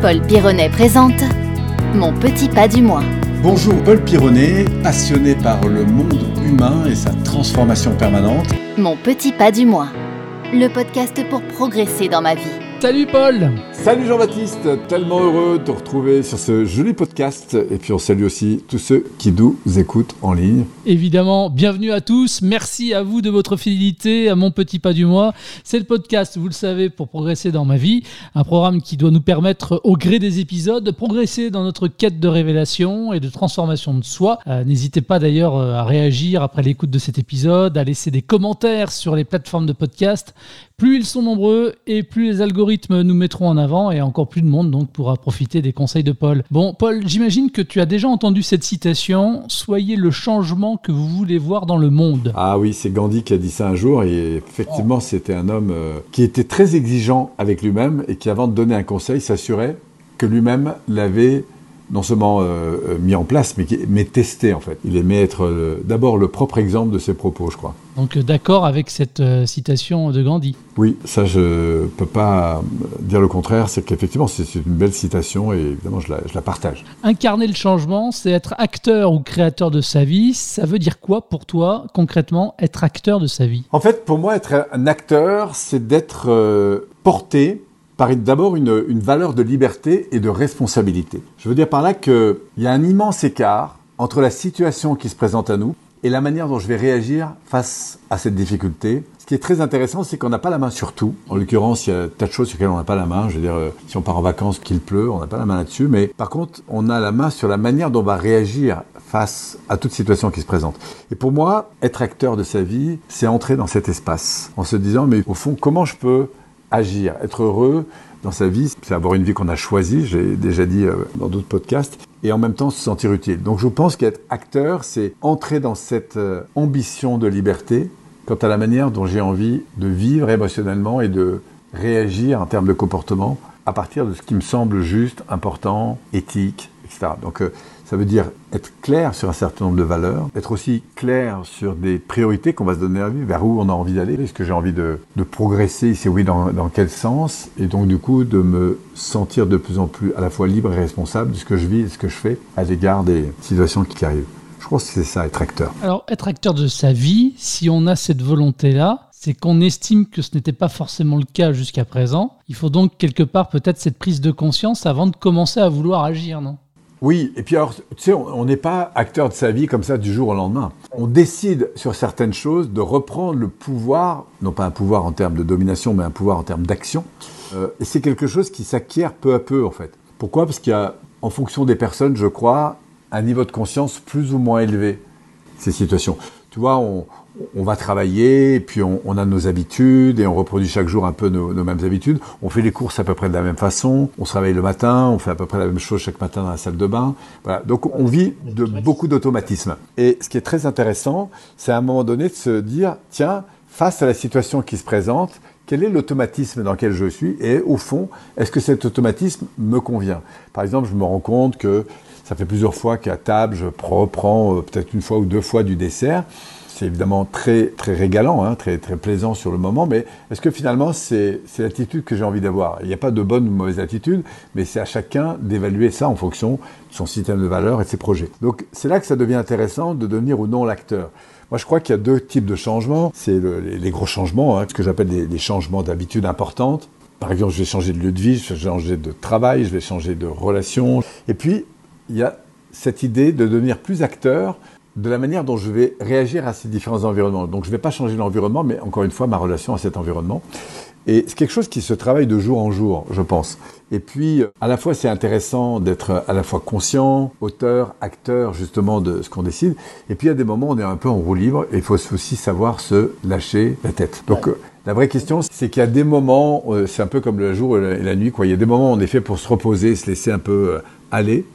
Paul Pironnet présente Mon petit pas du mois. Bonjour Paul Pironnet, passionné par le monde humain et sa transformation permanente. Mon petit pas du mois. Le podcast pour progresser dans ma vie. Salut Paul Salut Jean-Baptiste, tellement heureux de te retrouver sur ce joli podcast. Et puis on salue aussi tous ceux qui nous écoutent en ligne. Évidemment, bienvenue à tous. Merci à vous de votre fidélité à mon petit pas du mois. C'est le podcast, vous le savez, pour progresser dans ma vie. Un programme qui doit nous permettre, au gré des épisodes, de progresser dans notre quête de révélation et de transformation de soi. Euh, N'hésitez pas d'ailleurs euh, à réagir après l'écoute de cet épisode, à laisser des commentaires sur les plateformes de podcast. Plus ils sont nombreux et plus les algorithmes nous mettront en avant et encore plus de monde donc pourra profiter des conseils de Paul. Bon, Paul, j'imagine que tu as déjà entendu cette citation Soyez le changement que vous voulez voir dans le monde. Ah oui, c'est Gandhi qui a dit ça un jour et effectivement c'était un homme euh, qui était très exigeant avec lui-même et qui avant de donner un conseil s'assurait que lui-même l'avait non seulement euh, mis en place, mais, mais testé en fait. Il aimait être euh, d'abord le propre exemple de ses propos, je crois. Donc euh, d'accord avec cette euh, citation de Gandhi. Oui, ça je peux pas euh, dire le contraire, c'est qu'effectivement c'est c'est une belle citation et évidemment je la, je la partage. Incarner le changement, c'est être acteur ou créateur de sa vie. Ça veut dire quoi pour toi concrètement être acteur de sa vie? En fait, pour moi, être un acteur, c'est d'être euh, porté par d'abord une, une valeur de liberté et de responsabilité. Je veux dire par là qu'il y a un immense écart entre la situation qui se présente à nous et la manière dont je vais réagir face à cette difficulté. Ce qui est très intéressant, c'est qu'on n'a pas la main sur tout. En l'occurrence, il y a tas de choses sur lesquelles on n'a pas la main. Je veux dire, euh, si on part en vacances, qu'il pleut, on n'a pas la main là-dessus. Mais par contre, on a la main sur la manière dont on va réagir face à toute situation qui se présente. Et pour moi, être acteur de sa vie, c'est entrer dans cet espace en se disant, mais au fond, comment je peux agir, être heureux dans sa vie, c'est avoir une vie qu'on a choisie, j'ai déjà dit euh, dans d'autres podcasts, et en même temps se sentir utile. Donc je pense qu'être acteur, c'est entrer dans cette euh, ambition de liberté quant à la manière dont j'ai envie de vivre émotionnellement et de réagir en termes de comportement à partir de ce qui me semble juste, important, éthique, etc. Donc euh, ça veut dire être clair sur un certain nombre de valeurs, être aussi clair sur des priorités qu'on va se donner à vie, vers où on a envie d'aller, est-ce que j'ai envie de, progresser, si oui, dans, dans quel sens, et donc du coup de me sentir de plus en plus à la fois libre et responsable de ce que je vis et de ce que je fais à l'égard des situations qui arrivent. Je pense que c'est ça, être acteur. Alors être acteur de sa vie, si on a cette volonté-là, c'est qu'on estime que ce n'était pas forcément le cas jusqu'à présent. Il faut donc quelque part peut-être cette prise de conscience avant de commencer à vouloir agir, non? Oui, et puis alors, tu sais, on n'est pas acteur de sa vie comme ça du jour au lendemain. On décide sur certaines choses de reprendre le pouvoir, non pas un pouvoir en termes de domination, mais un pouvoir en termes d'action. Euh, et c'est quelque chose qui s'acquiert peu à peu, en fait. Pourquoi? Parce qu'il y a, en fonction des personnes, je crois, un niveau de conscience plus ou moins élevé, ces situations. Tu vois, on, va travailler, et puis on, a nos habitudes, et on reproduit chaque jour un peu nos, mêmes habitudes. On fait les courses à peu près de la même façon, on se réveille le matin, on fait à peu près la même chose chaque matin dans la salle de bain. Donc on vit de beaucoup d'automatismes. Et ce qui est très intéressant, c'est à un moment donné de se dire, tiens, face à la situation qui se présente, quel est l'automatisme dans lequel je suis? Et au fond, est-ce que cet automatisme me convient? Par exemple, je me rends compte que ça fait plusieurs fois qu'à table, je reprends euh, peut-être une fois ou deux fois du dessert. C'est évidemment très, très régalant, hein, très, très plaisant sur le moment, mais est-ce que finalement c'est l'attitude que j'ai envie d'avoir? Il n'y a pas de bonne ou de mauvaise attitude, mais c'est à chacun d'évaluer ça en fonction de son système de valeurs et de ses projets. Donc c'est là que ça devient intéressant de devenir ou non l'acteur. Moi, je crois qu'il y a deux types de changements. C'est le- les, les gros changements, hein, ce que j'appelle des changements d'habitude importantes. Par exemple, je vais changer de lieu de vie, je vais changer de travail, je vais changer de relation. Et puis, il y a cette idée de devenir plus acteur de la manière dont je vais réagir à ces différents environnements. Donc, je ne vais pas changer l'environnement, mais encore une fois, ma relation à cet environnement. Et c'est quelque chose qui se travaille de jour en jour, je pense. Et puis, à la fois, c'est intéressant d'être à la fois conscient, auteur, acteur, justement, de ce qu'on décide. Et puis, a des moments on est un peu en roue libre et il faut aussi savoir se lâcher la tête. Donc, euh, la vraie question, c'est qu'il y a des moments, euh, c'est un peu comme le jour et la, nuit, quoi. Il y a des moments où on est fait pour se reposer, se laisser un peu euh, aller.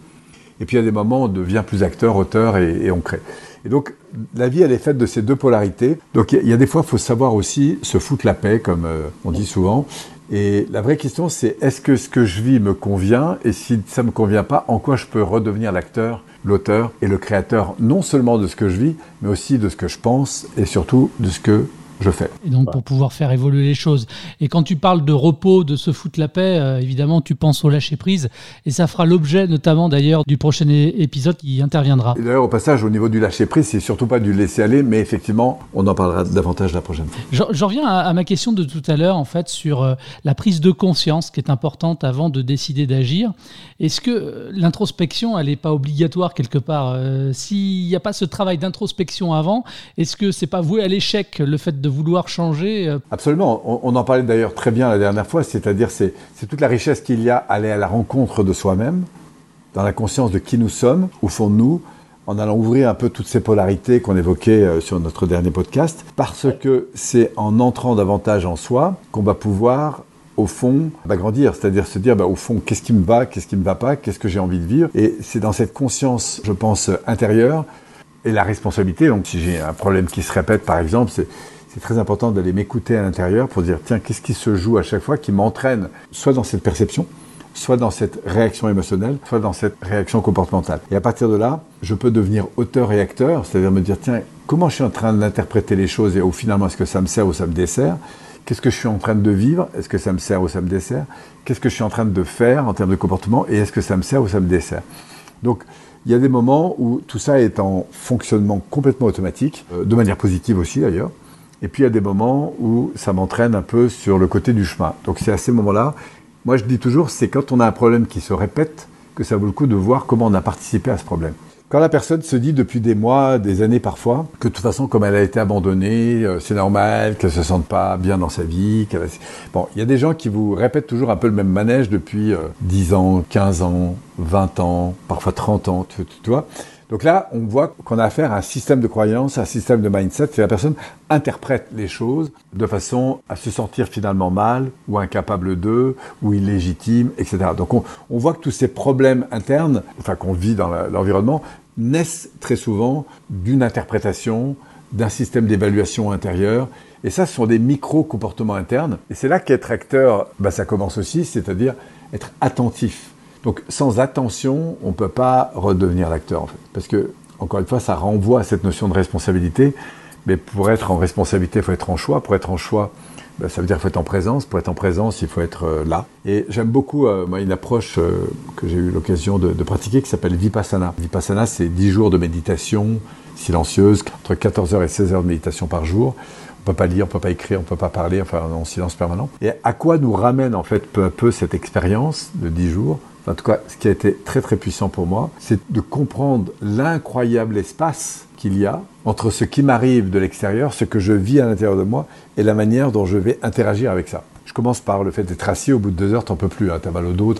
Et puis il y a des moments où on devient plus acteur, auteur et, on crée. Et donc la vie, elle est faite de ces deux polarités. Donc il y a- il y, a des fois, il faut savoir aussi se foutre la paix, comme euh, on dit souvent. Et la vraie question, c'est est-ce que ce que je vis me convient? Et si ça ne me convient pas, en quoi je peux redevenir l'acteur, l'auteur et le créateur, non seulement de ce que je vis, mais aussi de ce que je pense et surtout de ce que je fais. Et donc pour pouvoir faire évoluer les choses. Et quand tu parles de repos, de se foutre la paix, euh, évidemment tu penses au lâcher prise et ça fera l'objet notamment d'ailleurs du prochain épisode qui interviendra. D'ailleurs au passage au niveau du lâcher prise, c'est surtout pas du laisser aller, mais effectivement on en parlera davantage la prochaine fois. J'en reviens à, ma question de tout à l'heure en fait sur euh, la prise de conscience qui est importante avant de décider d'agir. Est-ce que euh, l'introspection elle n'est pas obligatoire quelque part S'il n'y a pas ce travail d'introspection avant, est-ce que c'est pas voué à l'échec le fait de vouloir changer euh, Absolument. On, en parlait d'ailleurs très bien la dernière fois, c'est-à-dire c'est, toute la richesse qu'il y a à aller à la rencontre de soi-même, dans la conscience de qui nous sommes, au fond de nous, en allant ouvrir un peu toutes ces polarités qu'on évoquait euh, sur notre dernier podcast, parce que c'est en entrant davantage en soi qu'on va pouvoir au fond, bah, grandir, c'est-à-dire se dire, bah, au fond, qu'est-ce qui me va, qu'est-ce qui me va pas, qu'est-ce que j'ai envie de vivre. Et c'est dans cette conscience, je pense, intérieure, et la responsabilité. Donc, si j'ai un problème qui se répète, par exemple, c'est c'est très important d'aller m'écouter à l'intérieur pour dire tiens, qu'est-ce qui se joue à chaque fois qui m'entraîne soit dans cette perception, soit dans cette réaction émotionnelle, soit dans cette réaction comportementale. Et à partir de là, je peux devenir auteur et acteur, c'est-à-dire me dire tiens, comment je suis en train d'interpréter les choses et où finalement est-ce que ça me sert ou ça me dessert? Qu'est-ce que je suis en train de vivre? Est-ce que ça me sert ou ça me dessert? Qu'est-ce que je suis en train de faire en termes de comportement Et est-ce que ça me sert ou ça me dessert? Donc, il y a des moments où tout ça est en fonctionnement complètement automatique, euh, de manière positive aussi d'ailleurs. Et puis il y a des moments où ça m'entraîne un peu sur le côté du chemin. Donc c'est à ces moments-là, moi je dis toujours, c'est quand on a un problème qui se répète que ça vaut le coup de voir comment on a participé à ce problème. Quand la personne se dit depuis des mois, des années parfois, que de toute façon, comme elle a été abandonnée, euh, c'est normal qu'elle se sente pas bien dans sa vie. Bon, il y a des gens qui vous répètent toujours un peu le même manège depuis 10 euh, ans, 15 ans, 20 ans, parfois 30 ans, tu vois. Donc là, on voit qu'on a affaire à un système de croyance, un système de mindset, que la personne interprète les choses de façon à se sentir finalement mal, ou incapable d'eux, ou illégitime, etc. Donc on, voit que tous ces problèmes internes, enfin qu'on vit dans l'environnement, naissent très souvent d'une interprétation, d'un système d'évaluation intérieur. Et ça, ce sont des micro-comportements internes. Et c'est là qu'être acteur, bah, ça commence aussi, c'est-à-dire être attentif donc sans attention, on ne peut pas redevenir l'acteur en fait. Parce que, encore une fois, ça renvoie à cette notion de responsabilité. Mais pour être en responsabilité, il faut être en choix. Pour être en choix, ben, ça veut dire qu'il faut être en présence. Pour être en présence, il faut être euh, là. Et j'aime beaucoup euh, moi, une approche euh, que j'ai eu l'occasion de, pratiquer qui s'appelle Vipassana. Vipassana, c'est 10 jours de méditation silencieuse, entre 14 heures et 16 heures de méditation par jour. On peut pas lire, on peut pas écrire, on peut pas parler, enfin en silence permanent. Et à quoi nous ramène en fait peu à peu cette expérience de 10 jours? En tout cas, ce qui a été très très puissant pour moi, c'est de comprendre l'incroyable espace qu'il y a entre ce qui m'arrive de l'extérieur, ce que je vis à l'intérieur de moi, et la manière dont je vais interagir avec ça. Je commence par le fait d'être assis, au bout de deux heures, t'en peux plus, hein, t'as mal au dos.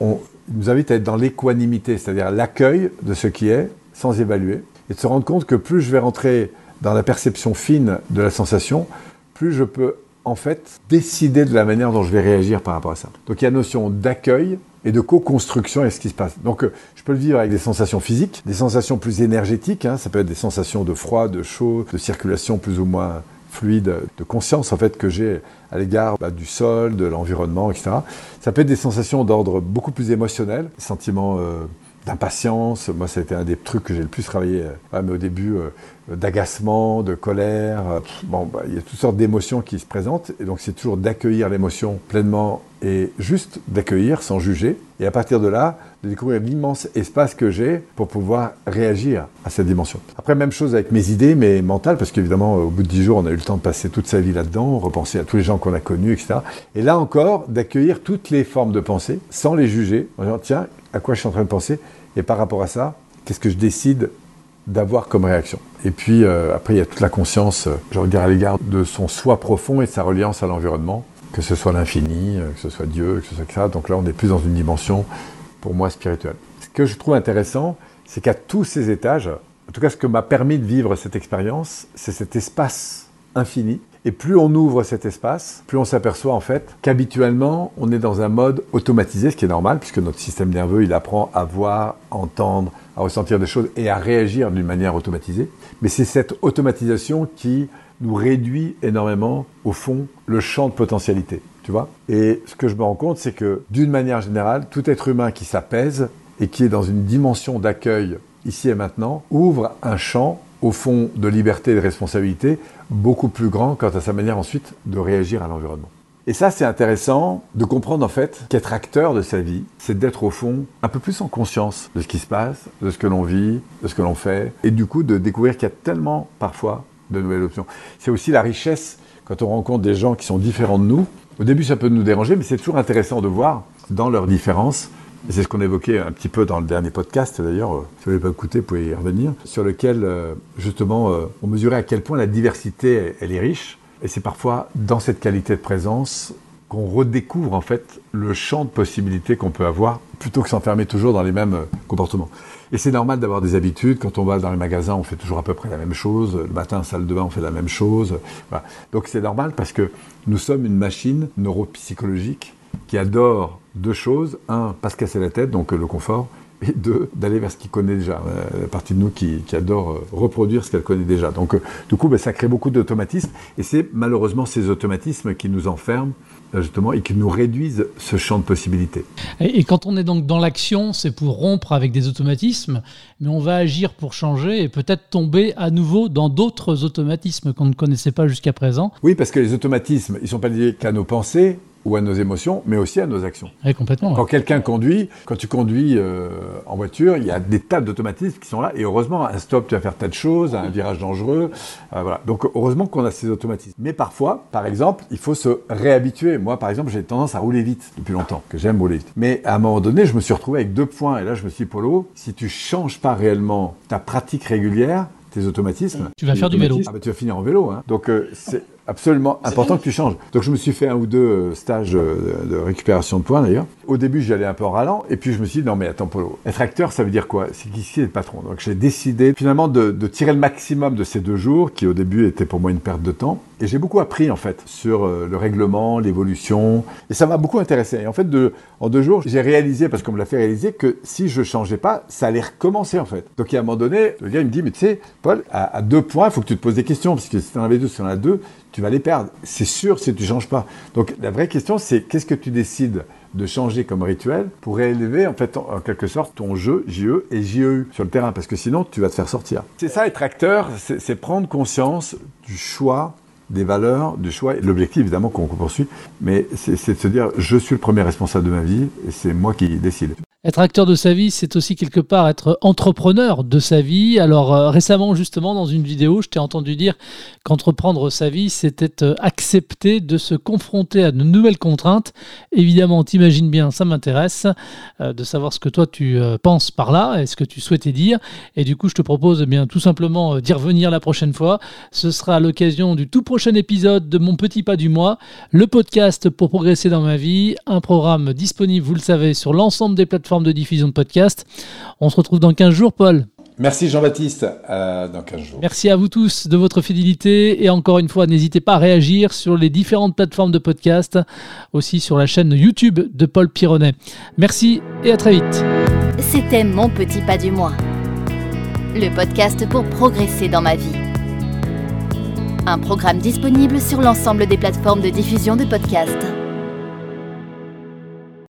On nous invite à être dans l'équanimité, c'est-à-dire l'accueil de ce qui est, sans évaluer, et de se rendre compte que plus je vais rentrer dans la perception fine de la sensation, plus je peux en fait décider de la manière dont je vais réagir par rapport à ça. Donc il y a la notion d'accueil, et de co-construction avec ce qui se passe. Donc euh, je peux le vivre avec des sensations physiques, des sensations plus énergétiques, hein, ça peut être des sensations de froid, de chaud, de circulation plus ou moins fluide, de conscience en fait que j'ai à l'égard bah, du sol, de l'environnement, etc. Ça peut être des sensations d'ordre beaucoup plus émotionnel, sentiments euh, d'impatience. Moi, ça a été un des trucs que j'ai le plus travaillé, euh, mais au début, d'agacement, de colère. bon, bah, il y a toutes sortes d'émotions qui se présentent, et donc c'est toujours d'accueillir l'émotion pleinement et juste d'accueillir sans juger, et à partir de là, de découvrir l'immense espace que j'ai pour pouvoir réagir à cette dimension. Après, même chose avec mes idées, mes mentales, parce qu'évidemment, au bout de dix jours, on a eu le temps de passer toute sa vie là-dedans, repenser à tous les gens qu'on a connus, etc. Et là encore, d'accueillir toutes les formes de pensée, sans les juger, en disant, tiens, à quoi je suis en train de penser, et par rapport à ça, qu'est-ce que je décide d'avoir comme réaction? Et puis euh, après, il y a toute la conscience, euh, je regarde à l'égard de son soi profond et de sa reliance à l'environnement, que ce soit l'infini, euh, que ce soit Dieu, que ce soit ça. Donc là, on est plus dans une dimension, pour moi, spirituelle. Ce que je trouve intéressant, c'est qu'à tous ces étages, en tout cas, ce que m'a permis de vivre cette expérience, c'est cet espace infini. Et plus on ouvre cet espace, plus on s'aperçoit en fait qu'habituellement, on est dans un mode automatisé, ce qui est normal, puisque notre système nerveux, il apprend à voir, entendre, à ressentir des choses et à réagir d'une manière automatisée. Mais c'est cette automatisation qui nous réduit énormément, au fond, le champ de potentialité. Tu vois Et ce que je me rends compte, c'est que d'une manière générale, tout être humain qui s'apaise et qui est dans une dimension d'accueil ici et maintenant ouvre un champ au fond de liberté et de responsabilité beaucoup plus grand quant à sa manière ensuite de réagir à l'environnement. Et ça, c'est intéressant de comprendre en fait qu'être acteur de sa vie, c'est d'être au fond un peu plus en conscience de ce qui se passe, de ce que l'on vit, de ce que l'on fait, et du coup de découvrir qu'il y a tellement parfois de nouvelles options. C'est aussi la richesse quand on rencontre des gens qui sont différents de nous. Au début, ça peut nous déranger, mais c'est toujours intéressant de voir dans leurs différences c'est ce qu'on évoquait un petit peu dans le dernier podcast, d'ailleurs, euh, si vous n'avez pas écouté, vous pouvez y revenir, sur lequel, euh, justement, euh, on mesurait à quel point la diversité, elle est riche. Et c'est parfois dans cette qualité de présence qu'on redécouvre, en fait, le champ de possibilités qu'on peut avoir, plutôt que s'enfermer toujours dans les mêmes comportements. Et c'est normal d'avoir des habitudes. Quand on va dans les magasins, on fait toujours à peu près la même chose. Le matin, salle de bain, on fait la même chose. Donc c'est normal parce que nous sommes une machine neuropsychologique qui adore deux choses. Un, pas se casser la tête, donc euh, le confort. Et deux, d'aller vers ce qu'il connaît déjà. Euh, la partie de nous qui, adore euh, reproduire ce qu'elle connaît déjà. Donc, du coup, ben, ça crée beaucoup d'automatismes. Et c'est malheureusement ces automatismes qui nous enferment justement, et qui nous réduisent ce champ de possibilités. Et, quand on est donc dans l'action, c'est pour rompre avec des automatismes, mais on va agir pour changer et peut-être tomber à nouveau dans d'autres automatismes qu'on ne connaissait pas jusqu'à présent. Oui, parce que les automatismes, ils ne sont pas liés qu'à nos pensées, ou à nos émotions, mais aussi à nos actions. Oui, complètement. Quand quelqu'un conduit, quand tu conduis euh, en voiture, il y a des tas d'automatismes qui sont là. Et heureusement, à un stop, tu vas faire tas de choses, à un virage dangereux. Euh, voilà. Donc heureusement qu'on a ces automatismes. Mais parfois, par exemple, il faut se réhabituer. Moi, par exemple, j'ai tendance à rouler vite depuis longtemps, que j'aime rouler vite. Mais à un moment donné, je me suis retrouvé avec deux points. Et là, je me suis dit, Polo, si tu changes pas réellement ta pratique régulière, tes automatismes. Tu vas faire du vélo. Ah bah, tu vas finir en vélo. Hein. Donc euh, c'est absolument important que tu changes. Donc je me suis fait un ou deux euh, stages euh, de récupération de points d'ailleurs. Au début, j'y allais un peu en ralent, et puis je me suis dit non mais attends Polo, être acteur, ça veut dire quoi? C'est qu'ici est le patron. Donc j'ai décidé finalement de, de, tirer le maximum de ces deux jours, qui au début étaient pour moi une perte de temps. Et j'ai beaucoup appris en fait sur euh, le règlement, l'évolution, et ça m'a beaucoup intéressé. Et en fait, de, en deux jours, j'ai réalisé, parce qu'on me l'a fait réaliser, que si je changeais pas, ça allait recommencer en fait. Donc à un moment donné, le gars il me dit mais tu sais, Paul, à, à deux points, il faut que tu te poses des questions, parce que si tu en avais deux, si tu en as deux, tu vas les perdre. C'est sûr si tu ne changes pas. Donc la vraie question, c'est qu'est-ce que tu décides de changer comme rituel pour réélever en fait en, quelque sorte ton jeu JE et JEU sur le terrain? Parce que sinon tu vas te faire sortir. C'est ça être acteur, c'est prendre conscience du choix des valeurs, du choix, l'objectif évidemment qu'on poursuit, mais c'est de se dire je suis le premier responsable de ma vie et c'est moi qui décide. Être acteur de sa vie, c'est aussi quelque part être entrepreneur de sa vie. Alors euh, récemment, justement, dans une vidéo, je t'ai entendu dire qu'entreprendre sa vie, c'était euh, accepter de se confronter à de nouvelles contraintes. Évidemment, t'imagines bien, ça m'intéresse euh, de savoir ce que toi tu penses par là et ce que tu souhaitais dire. Et du coup, je te propose eh bien tout simplement d'y revenir la prochaine fois. Ce sera l'occasion du tout prochain épisode de Mon Petit Pas du Mois, le podcast pour progresser dans ma vie, un programme disponible, vous le savez, sur l'ensemble des plateformes de diffusion de podcast. On se retrouve dans 15 jours, Paul. Merci Jean-Baptiste, dans 15 jours. Merci à vous tous de votre fidélité et encore une fois, n'hésitez pas à réagir sur les différentes plateformes de podcast, aussi sur la chaîne YouTube de Paul Pironnet. Merci et à très vite. C'était Mon Petit Pas du Mois, le podcast pour progresser dans ma vie. Un programme disponible sur l'ensemble des plateformes de diffusion de podcast.